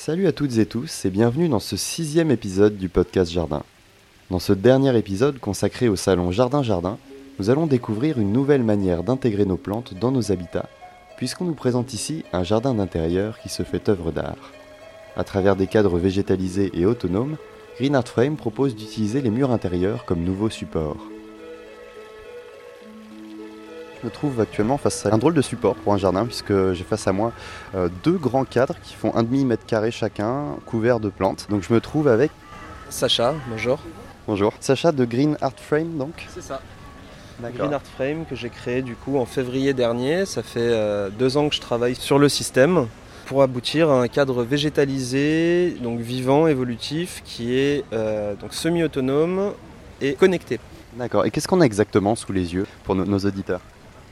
Salut à toutes et tous et bienvenue dans ce sixième épisode du podcast Jardin. Dans ce dernier épisode consacré au salon Jardin Jardin, nous allons découvrir une nouvelle manière d'intégrer nos plantes dans nos habitats, puisqu'on nous présente ici un jardin d'intérieur qui se fait œuvre d'art. À travers des cadres végétalisés et autonomes, Green Art Frame propose d'utiliser les murs intérieurs comme nouveau support. Je me trouve actuellement face à un drôle de support pour un jardin puisque j'ai face à moi euh, deux grands cadres qui font un demi mètre carré chacun, couverts de plantes. Donc je me trouve avec Sacha, bonjour. bonjour Sacha de Green Art Frame donc. C'est ça. Green Art Frame que j'ai créé du coup en février dernier. Ça fait euh, deux ans que je travaille sur le système pour aboutir à un cadre végétalisé, donc vivant, évolutif, qui est euh, donc semi-autonome et connecté. D'accord. Et qu'est-ce qu'on a exactement sous les yeux pour nos- nos auditeurs?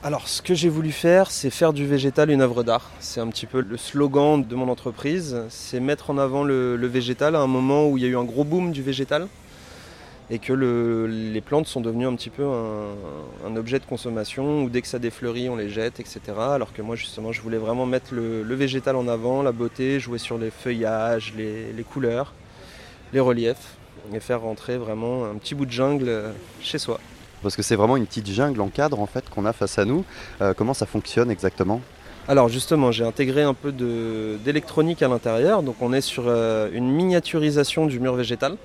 Alors, ce que j'ai voulu faire, c'est faire du végétal une œuvre d'art. C'est un petit peu le slogan de mon entreprise. C'est mettre en avant le, végétal à un moment où il y a eu un gros boom du végétal et que le- les plantes sont devenues un petit peu un, objet de consommation où dès que ça défleurit, on les jette, etc. Alors que moi, justement, je voulais vraiment mettre le, végétal en avant, la beauté, jouer sur les feuillages, les, couleurs, les reliefs et faire rentrer vraiment un petit bout de jungle chez soi. Parce que c'est vraiment une petite jungle en cadre en fait qu'on a face à nous. Euh, comment ça fonctionne exactement? Alors justement, j'ai intégré un peu d'électronique à l'intérieur. Donc on est sur euh, une miniaturisation du mur végétal.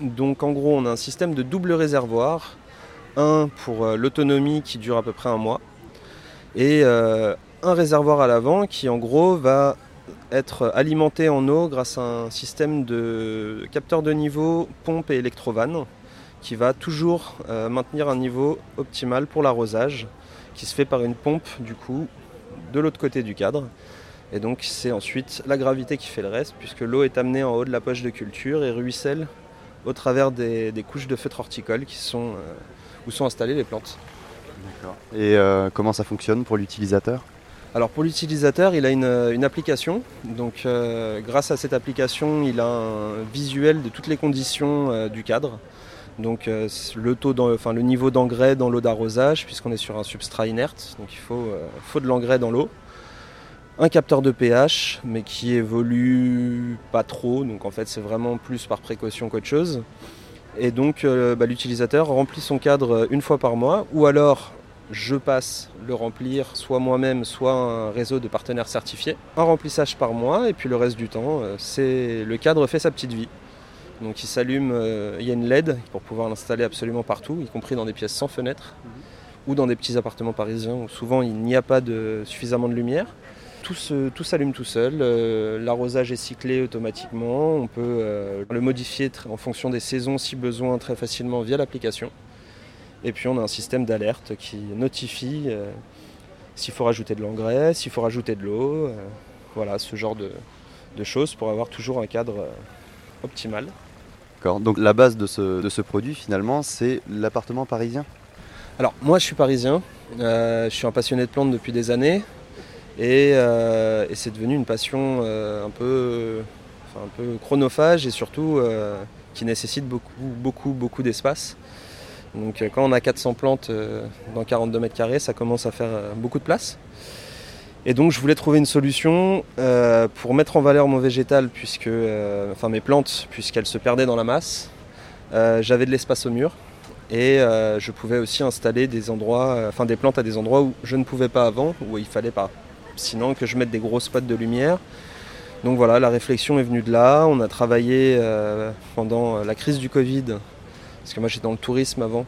Donc en gros, on a un système de double réservoir. Un pour euh, l'autonomie qui dure à peu près un mois. Et un réservoir à l'avant qui en gros va être alimenté en eau grâce à un système de capteur de niveau, pompe et électrovanne qui va toujours euh, maintenir un niveau optimal pour l'arrosage qui se fait par une pompe du coup de l'autre côté du cadre. Et donc c'est ensuite la gravité qui fait le reste, puisque l'eau est amenée en haut de la poche de culture et ruisselle au travers des, des couches de feutre horticole qui sont, euh, où sont installées les plantes. Et euh, comment ça fonctionne pour l'utilisateur? Alors pour l'utilisateur, il a une, une application. Donc euh, grâce à cette application, il a un visuel de toutes les conditions euh, du cadre. Donc euh, le, niveau d'engrais dans l'eau d'arrosage, puisqu'on est sur un substrat inerte, donc il faut, euh, faut de l'engrais dans l'eau. Un capteur de pH, mais qui évolue pas trop, donc en fait c'est vraiment plus par précaution qu'autre chose. Et donc euh, bah, l'utilisateur remplit son cadre une fois par mois, ou alors je passe le remplir soit moi-même, soit un réseau de partenaires certifiés. Un remplissage par mois, et puis le reste du temps, c'est le cadre fait sa petite vie. Donc il s'allume, euh, il y a une LED pour pouvoir l'installer absolument partout, y compris dans des pièces sans fenêtre, ou dans des petits appartements parisiens où souvent il n'y a pas suffisamment de lumière. Tout, s'allume tout seul, euh, l'arrosage est cyclé automatiquement, on peut euh, le modifier en fonction des saisons si besoin très facilement via l'application. Et puis on a un système d'alerte qui notifie s'il faut rajouter de l'engrais, s'il faut rajouter de l'eau, voilà ce genre de, choses pour avoir toujours un cadre optimal. Donc la base de ce, produit finalement c'est l'appartement parisien? Alors moi je suis parisien, euh, je suis un passionné de plantes depuis des années et, euh, c'est devenu une passion euh, un, peu, un peu chronophage et surtout qui nécessite beaucoup beaucoup beaucoup d'espace. Donc quand on a 400 plantes dans 42 mètres carrés, ça commence à faire beaucoup de place. Et donc je voulais trouver une solution euh, pour mettre en valeur mon végétal, puisque, euh, enfin mes plantes, puisqu'elles se perdaient dans la masse. Euh, J'avais de l'espace au mur et je pouvais aussi installer des endroits, enfin des plantes à des endroits où je ne pouvais pas avant, où il fallait pas. Sinon que je mette des gros spots de lumière. Donc voilà, la réflexion est venue de là. On a travaillé pendant la crise du Covid, parce que moi j'étais dans le tourisme avant,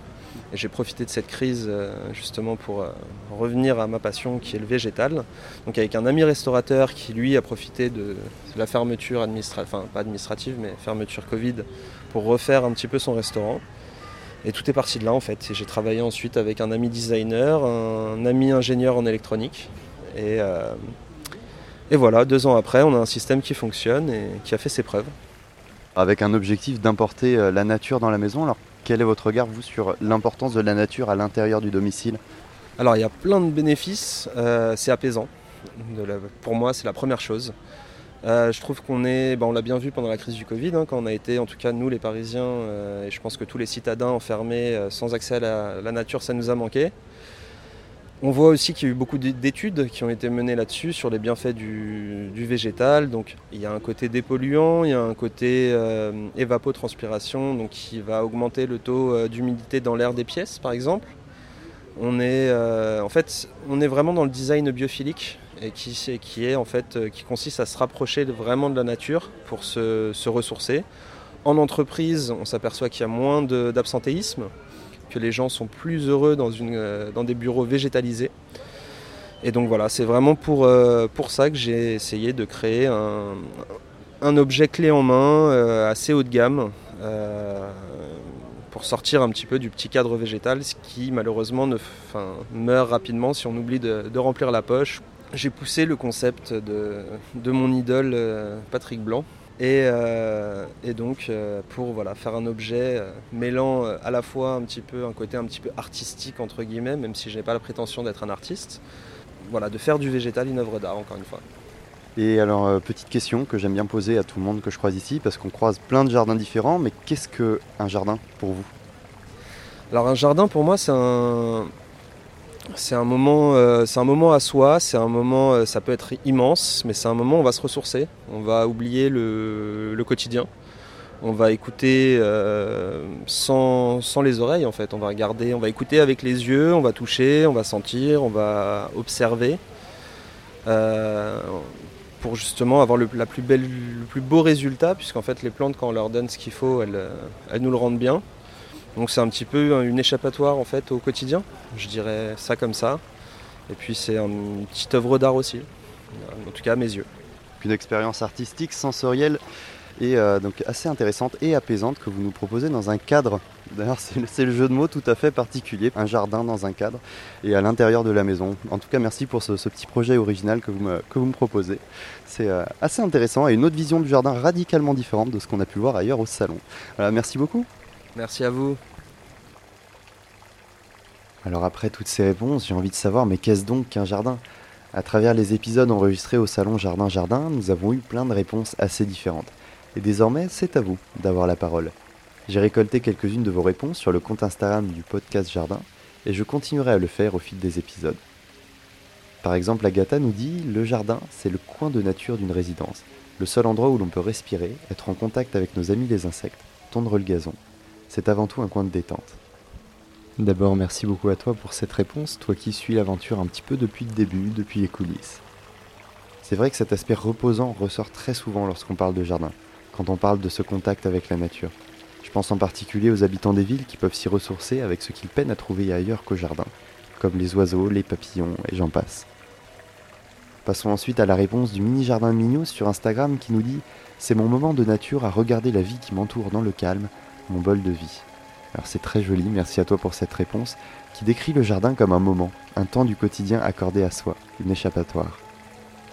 j'ai profité de cette crise euh, justement pour euh, revenir à ma passion qui est le végétal. Donc avec un ami restaurateur qui lui a profité de la fermeture administrative, enfin pas administrative, mais fermeture Covid, pour refaire un petit peu son restaurant. Et tout est parti de là en fait. J'ai travaillé ensuite avec un ami designer, un ami ingénieur en électronique. Euh, et voilà, deux ans après, on a un système qui fonctionne et qui a fait ses preuves. Avec un objectif d'importer euh, la nature dans la maison. Alors quel est votre regard vous sur l'importance de la nature à l'intérieur du domicile? Alors il y a plein de bénéfices, euh, c'est apaisant. Pour moi, c'est la première chose. Euh, je trouve qu'on est, bah, on l'a bien vu pendant la crise du Covid, hein, quand on a été, en tout cas nous les Parisiens, et je pense que tous les citadins enfermés, sans accès à la nature, ça nous a manqué. On voit aussi qu'il y a eu beaucoup d'études qui ont été menées là-dessus sur les bienfaits du, végétal. Donc il y a un côté dépolluant, il y a un côté euh, évapotranspiration, donc qui va augmenter le taux euh, d'humidité dans l'air des pièces, par exemple. On est, euh, vraiment dans le design biophilique qui consiste à se rapprocher vraiment de la nature pour se ressourcer. En entreprise, on s'aperçoit qu'il y a moins d'absentéisme que les gens sont plus heureux euh, dans des bureaux végétalisés. Et donc voilà, c'est vraiment pour, euh, ça que j'ai essayé de créer un, objet clé en main euh, assez haut de gamme pour sortir un petit peu du petit cadre végétal, ce qui malheureusement meurt rapidement si on oublie de, remplir la poche. J'ai poussé le concept de mon idole Patrick Blanc, euh, et, donc euh, pour voilà, faire un objet euh, mêlant à la fois un petit peu un côté un petit peu artistique entre guillemets, même si je n'ai pas la prétention d'être un artiste, voilà, de faire du végétal une œuvre d'art encore une fois. Et alors petite question que j'aime bien poser à tout le monde que je croise ici, parce qu'on croise plein de jardins différents, mais qu'est-ce qu'un jardin pour vous? Alors un jardin pour moi c'est un, c'est un moment, euh, c'est un moment à soi. C'est un moment, euh, ça peut être immense, mais c'est un moment où on va se ressourcer. On va oublier le, quotidien. On va écouter euh, sans, les oreilles en fait. On va regarder, on va écouter avec les yeux, on va toucher, on va sentir, on va observer pour justement avoir le, la plus belle, le plus beau résultat, puisqu'en fait les plantes quand on leur donne ce qu'il faut, elles nous le rendent bien. Donc c'est un petit peu une échappatoire en fait au quotidien, je dirais ça comme ça. Et puis c'est une petite œuvre d'art aussi, en tout cas à mes yeux. Une expérience artistique, sensorielle et euh, donc assez intéressante et apaisante que vous nous proposez dans un cadre. D'ailleurs, c'est le jeu de mots tout à fait particulier, un jardin dans un cadre et à l'intérieur de la maison. En tout cas, merci pour ce, petit projet original que vous me, proposez. C'est euh, assez intéressant et une autre vision du jardin radicalement différente de ce qu'on a pu voir ailleurs au salon. Merci beaucoup. Merci à vous. Alors après toutes ces réponses, j'ai envie de savoir, mais qu'est-ce donc qu'un jardin? À travers les épisodes enregistrés au salon Jardin Jardin, nous avons eu plein de réponses assez différentes. Et désormais, c'est à vous d'avoir la parole. J'ai récolté quelques-unes de vos réponses sur le compte Instagram du podcast Jardin, et je continuerai à le faire au fil des épisodes. Par exemple, Agatha nous dit Le jardin, c'est le coin de nature d'une résidence, le seul endroit où l'on peut respirer, être en contact avec nos amis les insectes, tondre le gazon. C'est avant tout un coin de détente. D'abord, merci beaucoup à toi pour cette réponse, toi qui suis l'aventure un petit peu depuis le début, depuis les coulisses. C'est vrai que cet aspect reposant ressort très souvent lorsqu'on parle de jardin, quand on parle de ce contact avec la nature. Je pense en particulier aux habitants des villes qui peuvent s'y ressourcer avec ce qu'ils peinent à trouver ailleurs qu'au jardin, comme les oiseaux, les papillons et j'en passe. Passons ensuite à la réponse du mini jardin Mignot sur Instagram qui nous dit C'est mon moment de nature à regarder la vie qui m'entoure dans le calme, mon bol de vie. Alors c'est très joli, merci à toi pour cette réponse, qui décrit le jardin comme un moment, un temps du quotidien accordé à soi, une échappatoire.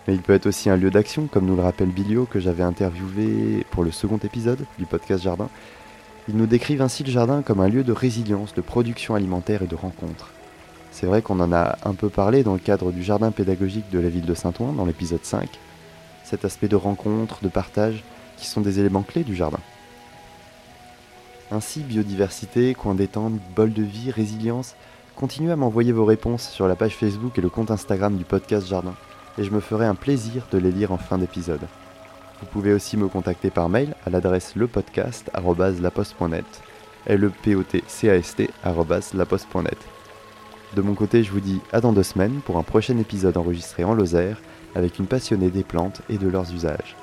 Mais il peut être aussi un lieu d'action, comme nous le rappelle Bilio, que j'avais interviewé pour le second épisode du podcast Jardin. Ils nous décrivent ainsi le jardin comme un lieu de résilience, de production alimentaire et de rencontre. C'est vrai qu'on en a un peu parlé dans le cadre du jardin pédagogique de la ville de Saint-Ouen, dans l'épisode 5. Cet aspect de rencontre, de partage, qui sont des éléments clés du jardin. Ainsi, biodiversité, coin détente, bol de vie, résilience, continuez à m'envoyer vos réponses sur la page Facebook et le compte Instagram du podcast Jardin, et je me ferai un plaisir de les lire en fin d'épisode. Vous pouvez aussi me contacter par mail à l'adresse lepodcast.laposte.net. De mon côté, je vous dis à dans deux semaines pour un prochain épisode enregistré en Lozère avec une passionnée des plantes et de leurs usages.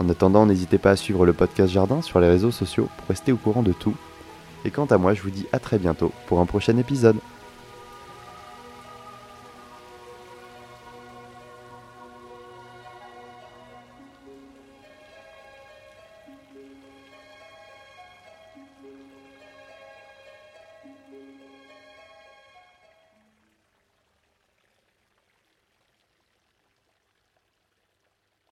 En attendant, n'hésitez pas à suivre le podcast Jardin sur les réseaux sociaux pour rester au courant de tout. Et quant à moi, je vous dis à très bientôt pour un prochain épisode.